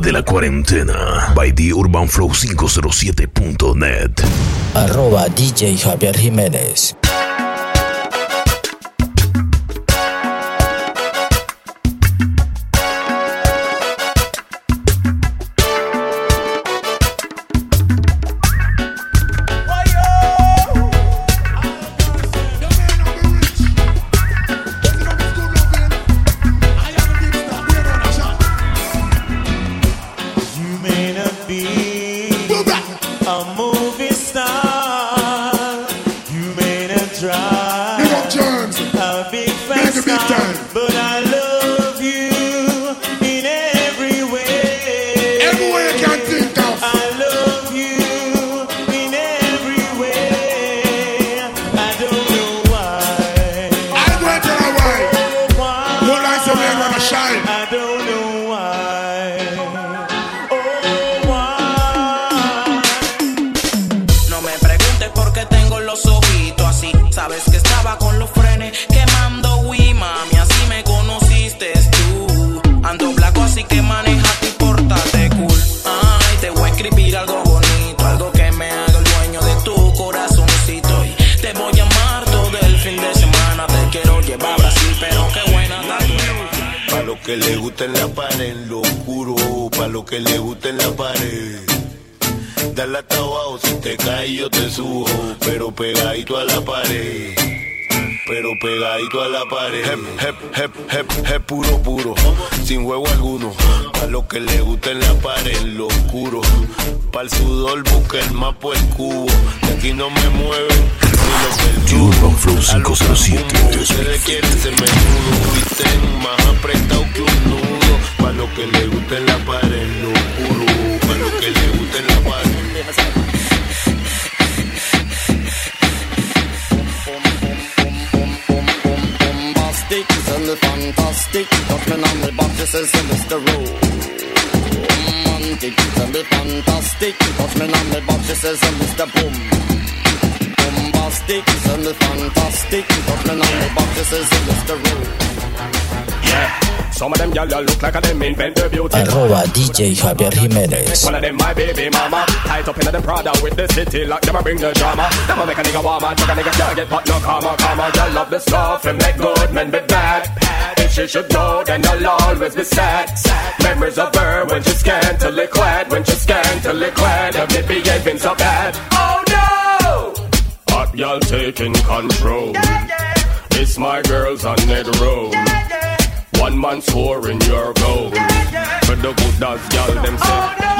de la cuarentena by the urbanflow507.net. Arroba DJ Javier Jiménez. shine. que le gusta en la pared, en lo oscuro, pa' lo que le gusta en la pared. Dale hasta abajo, si te caes yo te subo, pero pegadito a la pared. Pero pegadito a la pared. Hep, hep, hep, hep, hep puro, puro, sin juego alguno. Pa' lo que le gusta en la pared, en lo oscuro. Pa' el sudor busca el mapa, el cubo. De aquí no me mueven Urban Flow 507 más apretado que un nudo Pa' lo que le gusta en la pared, no Pa' lo que le gusta en la pared and the fantastic Talking on the boxes is a mystery Romantic and the fantastic Talking on the boxes is a Mr. Boom Bombastic. Tell me fantastic. Touch me on the back, this is Mr. Romantic. Yeah. Some of them y'all look like a them invent the beauty. Arroba DJ Javier Jimenez. One of them my baby mama. Tied up in them Prada with the city like them bring the drama. Them make a nigga warmer, check a nigga can't get hot no karma, karma. Y'all love the stuff and make good men be bad. If she should go, then I'll always be sad. Memories of her when she's scantily clad, when she's scantily clad, of me behaving so bad. Y'all taking control. It's my girls on the road. One man scoring your goal. For the good does, y'all them say. Oh,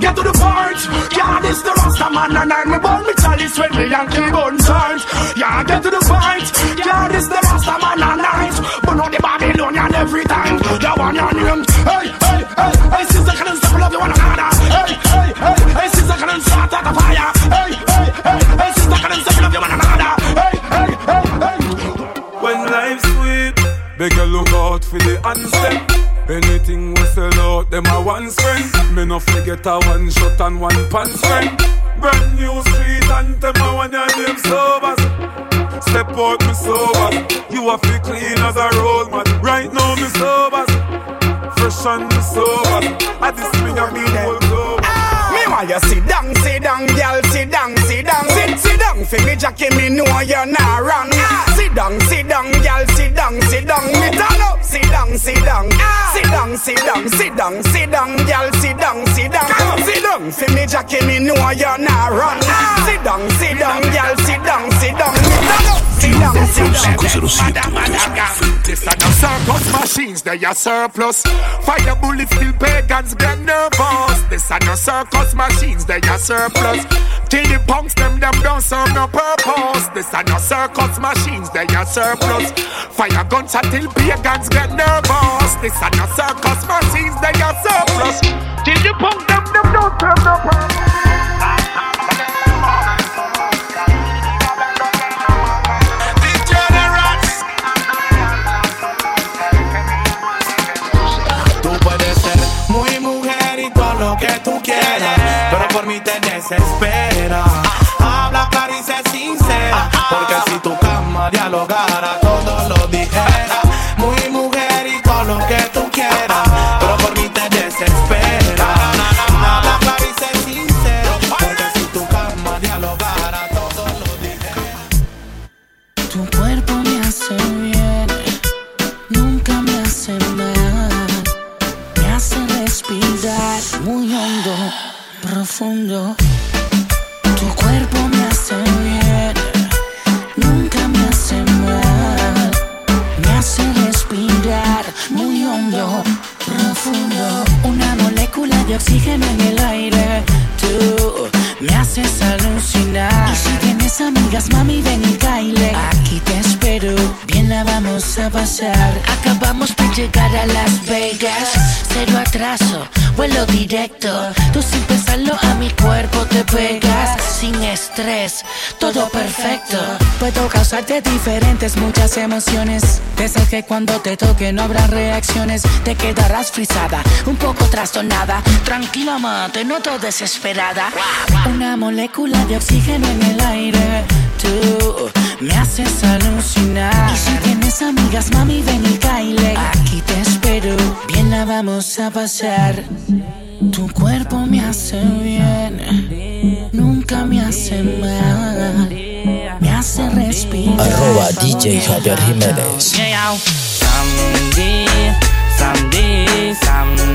Get to the point, yeah, this the Rasta man and I'm born me chalice when me and kill gun signs. Yeah, get to the point, yeah, this the Rasta man and I'm but not the Babylonian every time. You want your name, Forget a one shot and one pan spend. Brand new street and them a one your name sobers. Step out me sobers. You a fi clean as a road man. Right now me sobers. Fresh and me sobers. I this me a me whole Me want you sit down, sit down, girl, sit down, sit down, sit, sit down. For me, Jackie, me know you're not wrong. Sit down, sit down, girl, sit down, sit down. Me tell you, sit down, sit down, sit down, sit down, sit down, sit down, girl, sit down, sit down, sit down. For me, Jackie, me know you're not wrong. Sit down, sit down, girl, sit down, sit down. Me tell you, sit down, sit down. This are the circus machines, they are surplus. Fire bullets kill pagans, get nervous. This are the circus machines, they are surplus. Till the punks, them, them don't serve no purpose. This are no circus machines, they are surplus. Fire guns until pagans get nervous. This are no circus machines, they are surplus. Till the punks, them, them don't serve no purpose. Por mí te desespera. Habla clara y sé sincera, porque si tu cama dialogara, Acabamos de llegar a Las Vegas. Cero atraso, vuelo directo. Tú sin pensarlo a mi cuerpo te pegas. Sin estrés, todo perfecto. Puedo causarte diferentes, muchas emociones. De esas que cuando te toque no habrá reacciones. Te quedarás frisada, un poco trastornada. Tranquila, ma, te noto desesperada. Una molécula de oxígeno en el aire tú me haces alucinar. Y si tienes amigas, mami, ven y caile. Aquí te espero, bien la vamos a pasar. Tu cuerpo me hace bien, nunca me hace mal. Me hace respirar. Arroba DJ Javier Jiménez. Someday, someday, someday.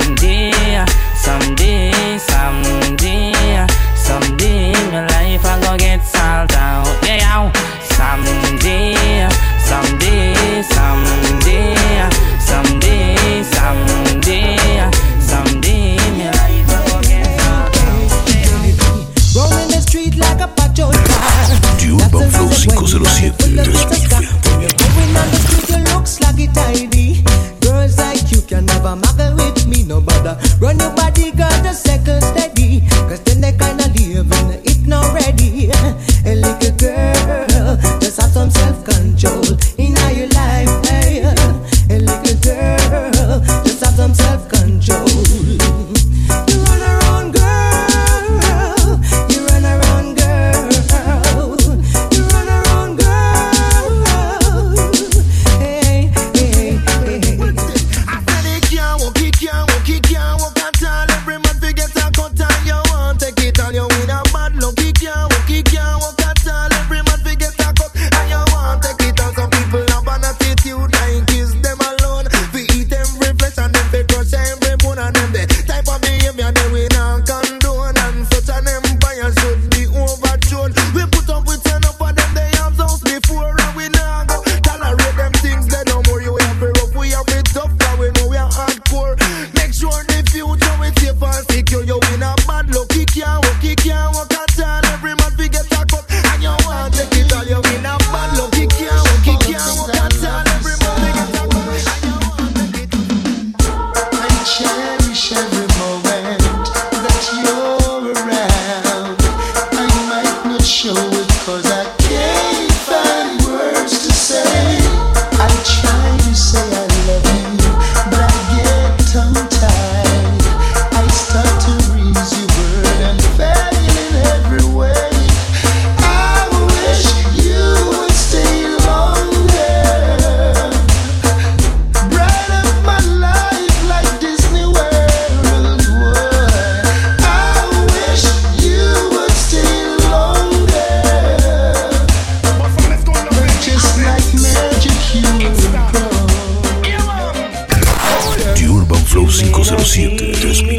Flow 507 2000.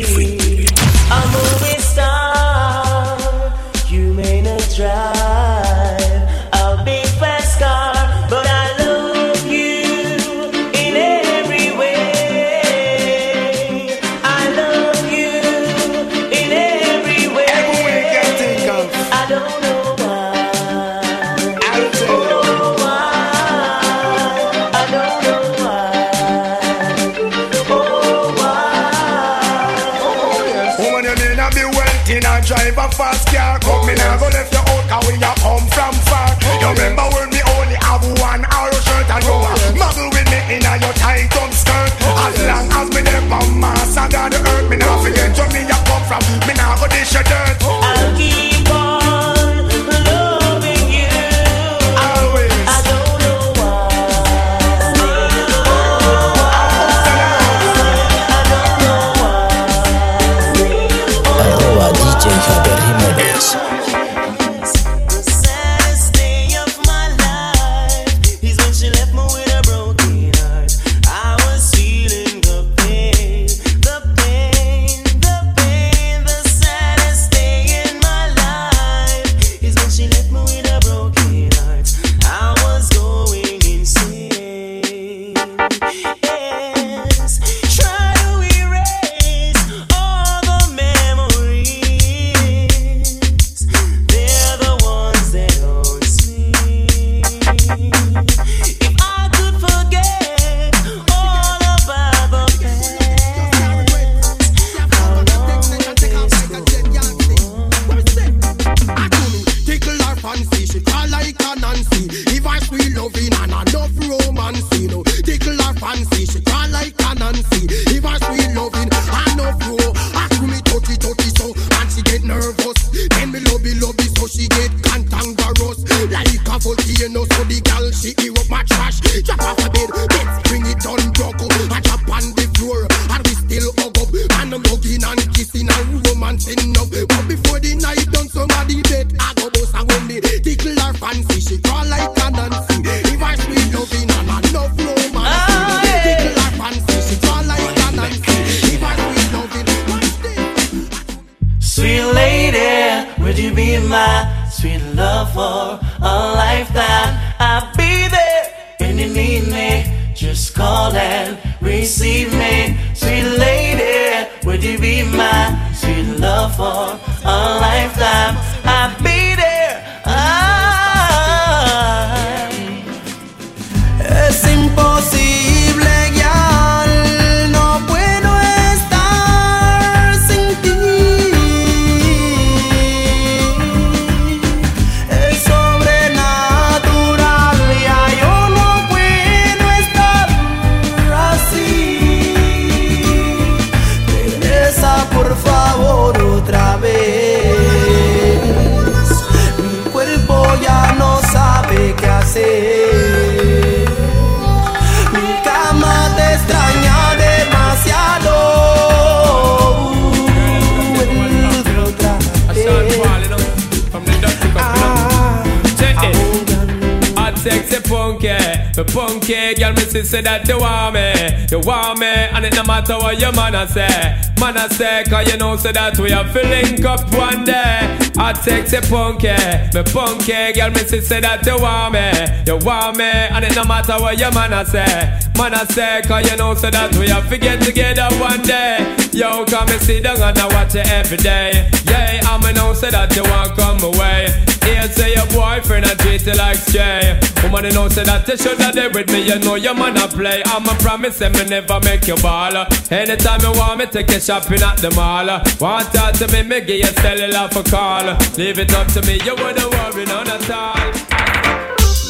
The punky girl, me see say that you want me, you want me, and it no matter what your man a say, man a say, cause you know say that we are filling up one day. Hot sexy punky, me punky girl, me see say that you want me, you want me, and it no matter what your man a say, man a say, cause you know say that we are to get together one day. Yo, come and sit down and I watch it every day. Yeah, I'm a know say that you want come away. Here say your boyfriend a treat you like stray. Woman, you know say that you should have there with me. You know your man a play. I'm a promise say me never make you ball. Anytime you want me, take you shopping at the mall. Want talk to me, me give you cellular for call. Leave it up to me, you wouldn't worry none at all.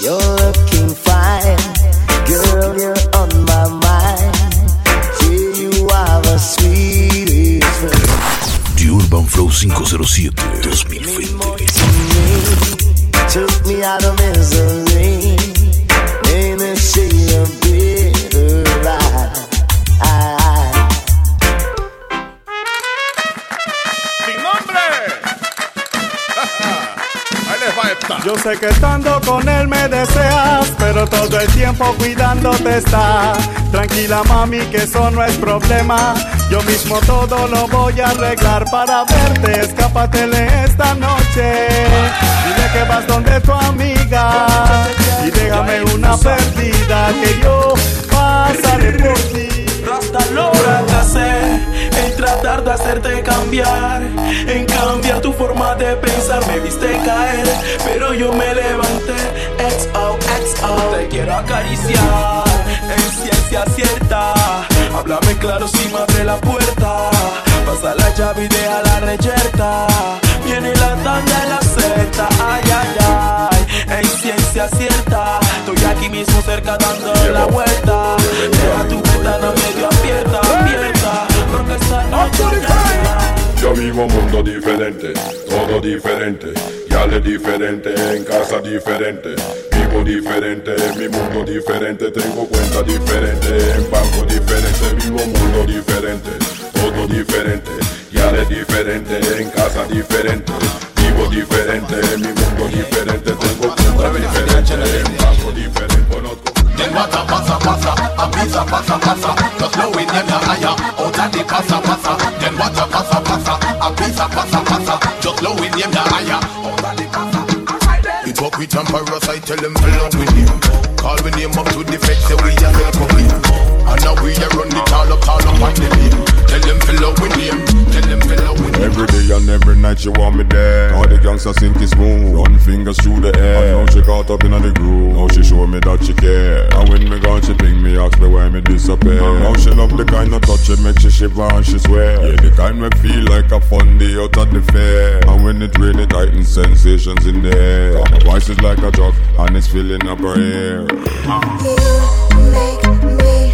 You're looking fine, girl. You're on my mind. The Urban Flow 507 2020. Esta. Yo sé que estando con él me deseas, pero todo el tiempo cuidándote está. Tranquila mami, que eso no es problema. Yo mismo todo lo voy a arreglar para verte. Escápatele esta noche. Dile que vas donde tu amiga. Y déjame una perdida que yo pasaré por ti. Fracasé en tratar de hacerte cambiar, en cambiar tu forma de pensar. Me viste caer, pero yo me levanté. XOXO, te quiero acariciar en ciencia cierta. Háblame claro si me abre la puerta. Pasa la llave y deja la reyerta. Viene la tanda de la Z, ay, ay, ay. En ciencia cierta, estoy aquí mismo cerca dando la vuelta. Deja tu ventana medio Un mundo diferente, todo diferente, ya le diferente, en casa diferente, vivo diferente, mi mundo diferente, tengo cuenta diferente, en banco diferente, vivo un mundo diferente, todo diferente, ya le diferente, en casa diferente, vivo diferente, mi mundo diferente, tengo cuenta diferente, en banco diferente, conozco. Then what a passa passa, a pizza passa passa, just blowing them the higher, out of the passa. Then what a passa passa, a pizza passa passa, just blowing them the higher, out of the passa. It up with Emperor, I tell him fellow with him. Call with him up to the feds, say we are help him. And now we are run the tall up, tall up on the beam. Every day and every night she want me there. All the gangsters think it's smooth. Run fingers through the air. And now she caught up in the groove. Now she show me that she care. And when me gone, she ping me, ask me why me disappear. Now she love the kind of touch it make she shiver and she swear. Yeah, the kind me feel like a fun day out at the fair. And when it rain, it heightens sensations in the air. My voice is like a drug and it's filling up her ear. Let's do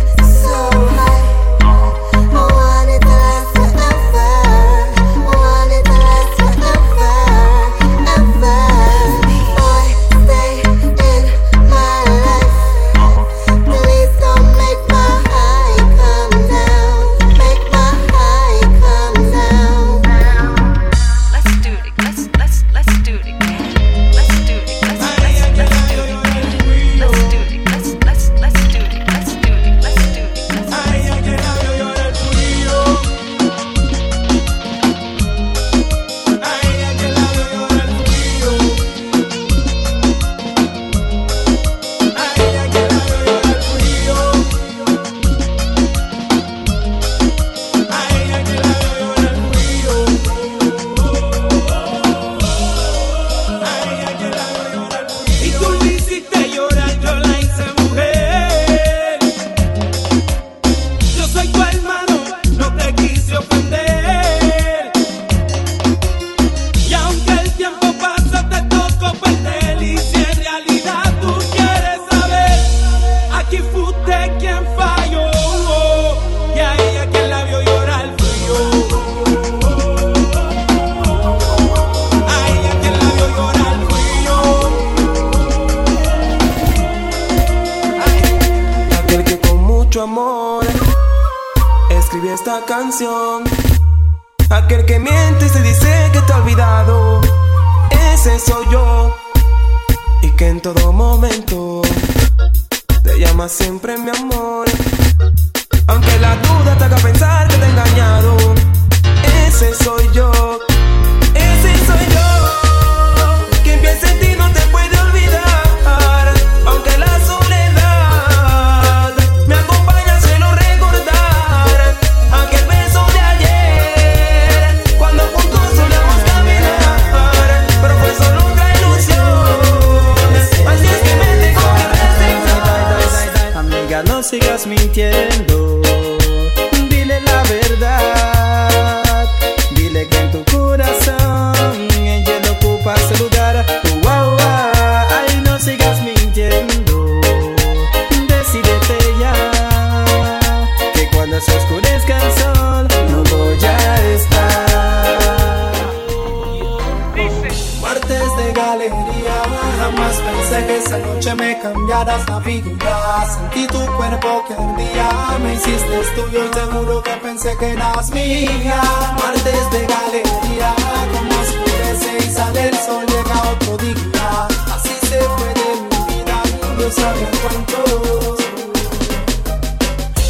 pensé que eras mía. Martes de galería, como oscurece y sale el sol, llega otro día. Así se fue de mi vida, no sabía cuánto.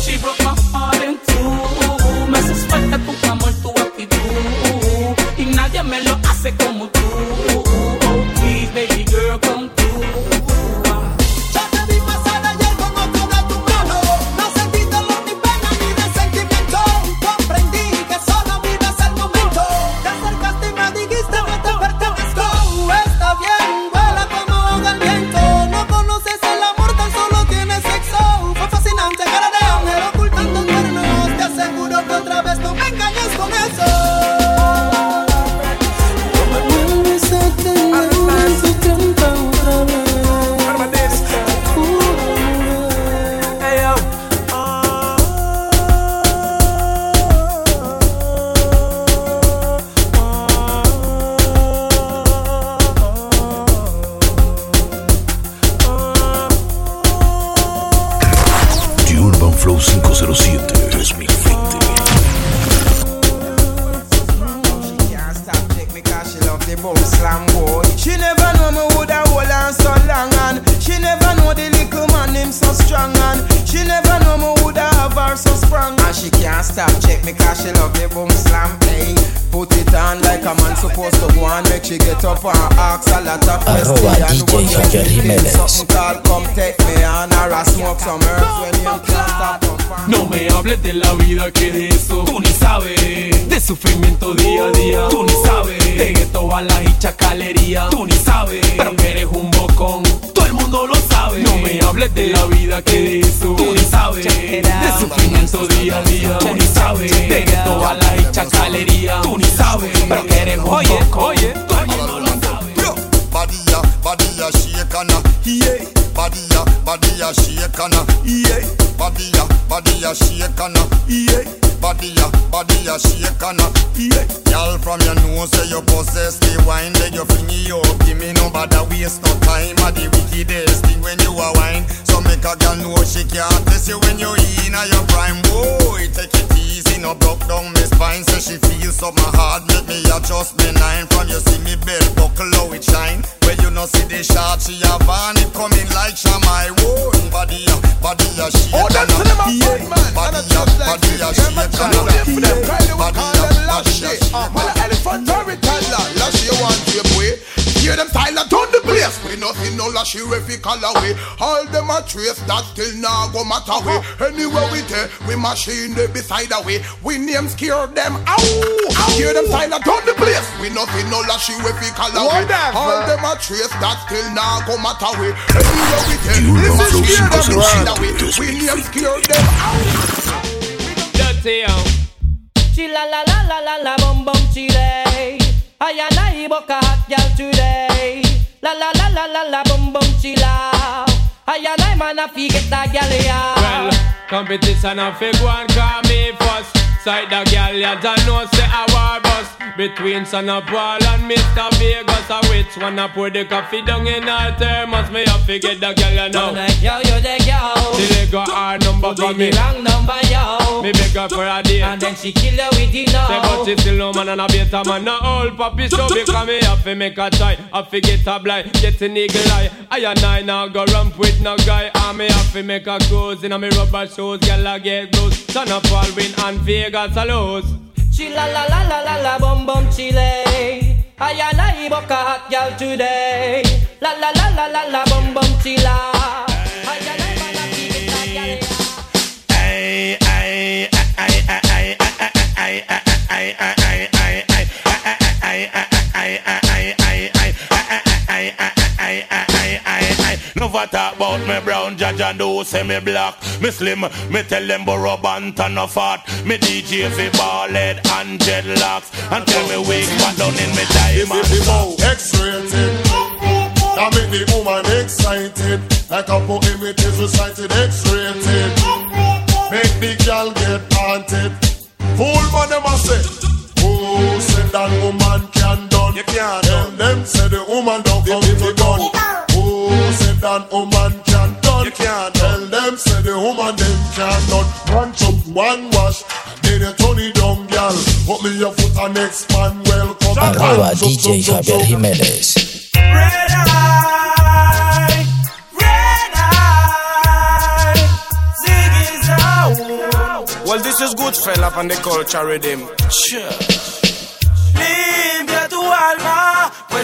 She broke my heart in. Me hace falta tu amor, tu actitud. Y nadie me lo Called come take me on. Or I smoke some herbs when you can't stop. No me hables de la vida que de eso tú ni sabes. De sufrimiento día a día tú ni sabes. De gueto balas y chacalería tú ni sabes. Pero que eres un bocón todo el mundo lo sabe. No me hables de la vida que de eso tú ni sabes. De sufrimiento día a día tú ni sabes. De gueto balas y chacalería tú ni sabes. Pero que eres un bocón oye, todo el mundo lo sabe. Body ya, body ya shake and yeah. Body ya, body ya shake and yeah. Body ya, body ya shake and yeah. Body ya, body ya shake and yeah. Girl from your nose say you possess the wine, then you fling it up. Give me no bother waste no time. A the wickedest thing when you a wine. So make a girl know she can't test you when you in your prime. Boy, take it easy, no broke down me spine. Say she feels something hard, make me adjust me nine. From you see me belt buckle how it shine. When you no see the shot, she have on it coming like Shamai. Whoa, body ya, body ya shake Oh, that's to them a a yeah. bad man. Body a ya, body ya Them a shake try and a to live for them. yeah. Kylie, we Body ya, them body lash ya shit. Uh, Well, elephant and la lash you want to boy. Hear them style and turn the place. We nothing no lash you if we call away. All them a trace that still now go matter way. Anywhere we take, we machine they beside away. We name scare them. Ow! Ow! Hear them style and turn the place. We nothing no lash you if we call away. All them a trace that still now go matter way. Anywhere we take, we know flow scare them beside away. desde We name scare them. Dirty, yo. She la la la la la la bum bum chile. I and I book a hot girl today. La la la la la la bum bum chila. I and I man a fi get that girl Well, competition a fig one call me outside the gal, ya don't know say a war bus between Son of Paul and Mr. Vegas. A which one I pour the coffee down in her thermos? Me have to get the gal you know. I'm like, yo, yo, the yo. She let go her number for me. the wrong number, yo. Me beg her for a date. And then she kill her with the no. Say but she still no man and a better man No old papi show because me have to make a try Have to get a blind, get an eagle eye I and I now go ramp with no guy And me have to make a cruise in a me rubber shoes Girl I get blues Son of Paul win and Vegas a lose Chilla la la la la la bum bum chile. I and I book a hot girl today. La la la la la la bum bum chilla. Never talk about me brown, judge and do say me black. Me slim, me tell them borrow band and no fat. Me DJ fi ball head and dreadlocks. And tell me weak, but down in me diamond. X-rated. That make the woman excited. Like a poem it is recited. X-rated. Make the girl get haunted. Fool man them a say. Who said that woman can done? You can't Tell them say the woman don't come to done. Who oh woman can done? You can't Tell them say the woman them can done. One chop, one wash. Then you turn it down, girl. Put me your foot on next man. Welcome. Arroba DJ Javier Jiménez. Red eye, red eye, Ziggy Zaw. Well, this is good fella on the culture rhythm. Sure.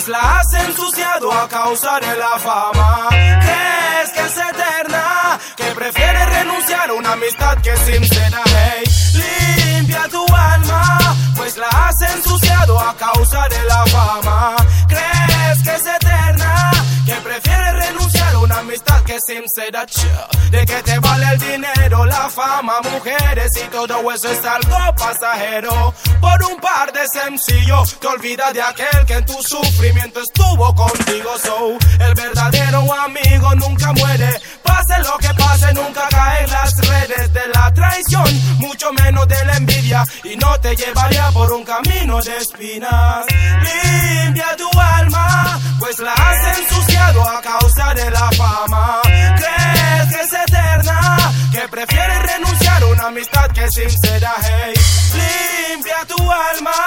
Pues la has ensuciado a causa de la fama. Crees que es eterna, que prefieres renunciar a una amistad que es sincera. Limpia tu alma, pues la has ensuciado a causa de la fama. Crees que es eterna, amistad que sincera. De que te vale el dinero, la fama, mujeres y todo eso es algo pasajero. Por un par de sencillos, te olvidas de aquel que en tu sufrimiento estuvo contigo. So, el verdadero amigo nunca muere. Pase lo que pase, nunca cae las redes de la traición, mucho menos de la envidia. Y no te llevaría por un camino de espinas. Limpia tu alma, pues la has ensuciado a causa de la fama. Crees que es eterna, que prefieres renunciar a una amistad que es sincera. Hey, limpia tu alma,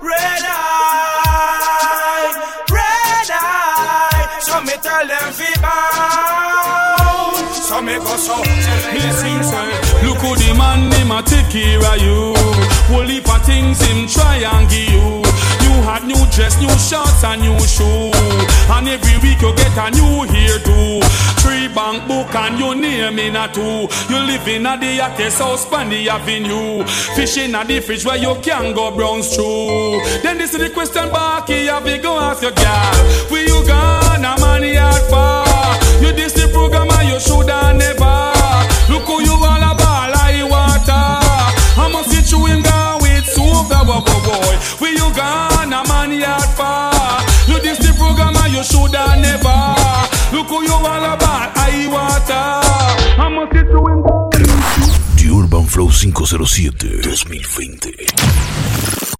red eye, red eye. So me tell them bound, so me go so. Look who the man him a take care of you. Whole heap of things him try and give you. New hat, new dress, new shorts and new shoe. Every week you get a new hairdo. Three bank book and your name in a two. You live in a the hottest house on the avenue. Fishing at the fridge where you can go browns through. Then this is the question back here. Have you go ask your girl. Where you gonna money out for? You this the program and you shoulda never. Look who you all about like water. I must see chewing gum with soup, the boy, boy. Where you gonna man yard for? You shoulda never. Look who you all about I water. I must see chewing gum. The Urban Flow 507 2020.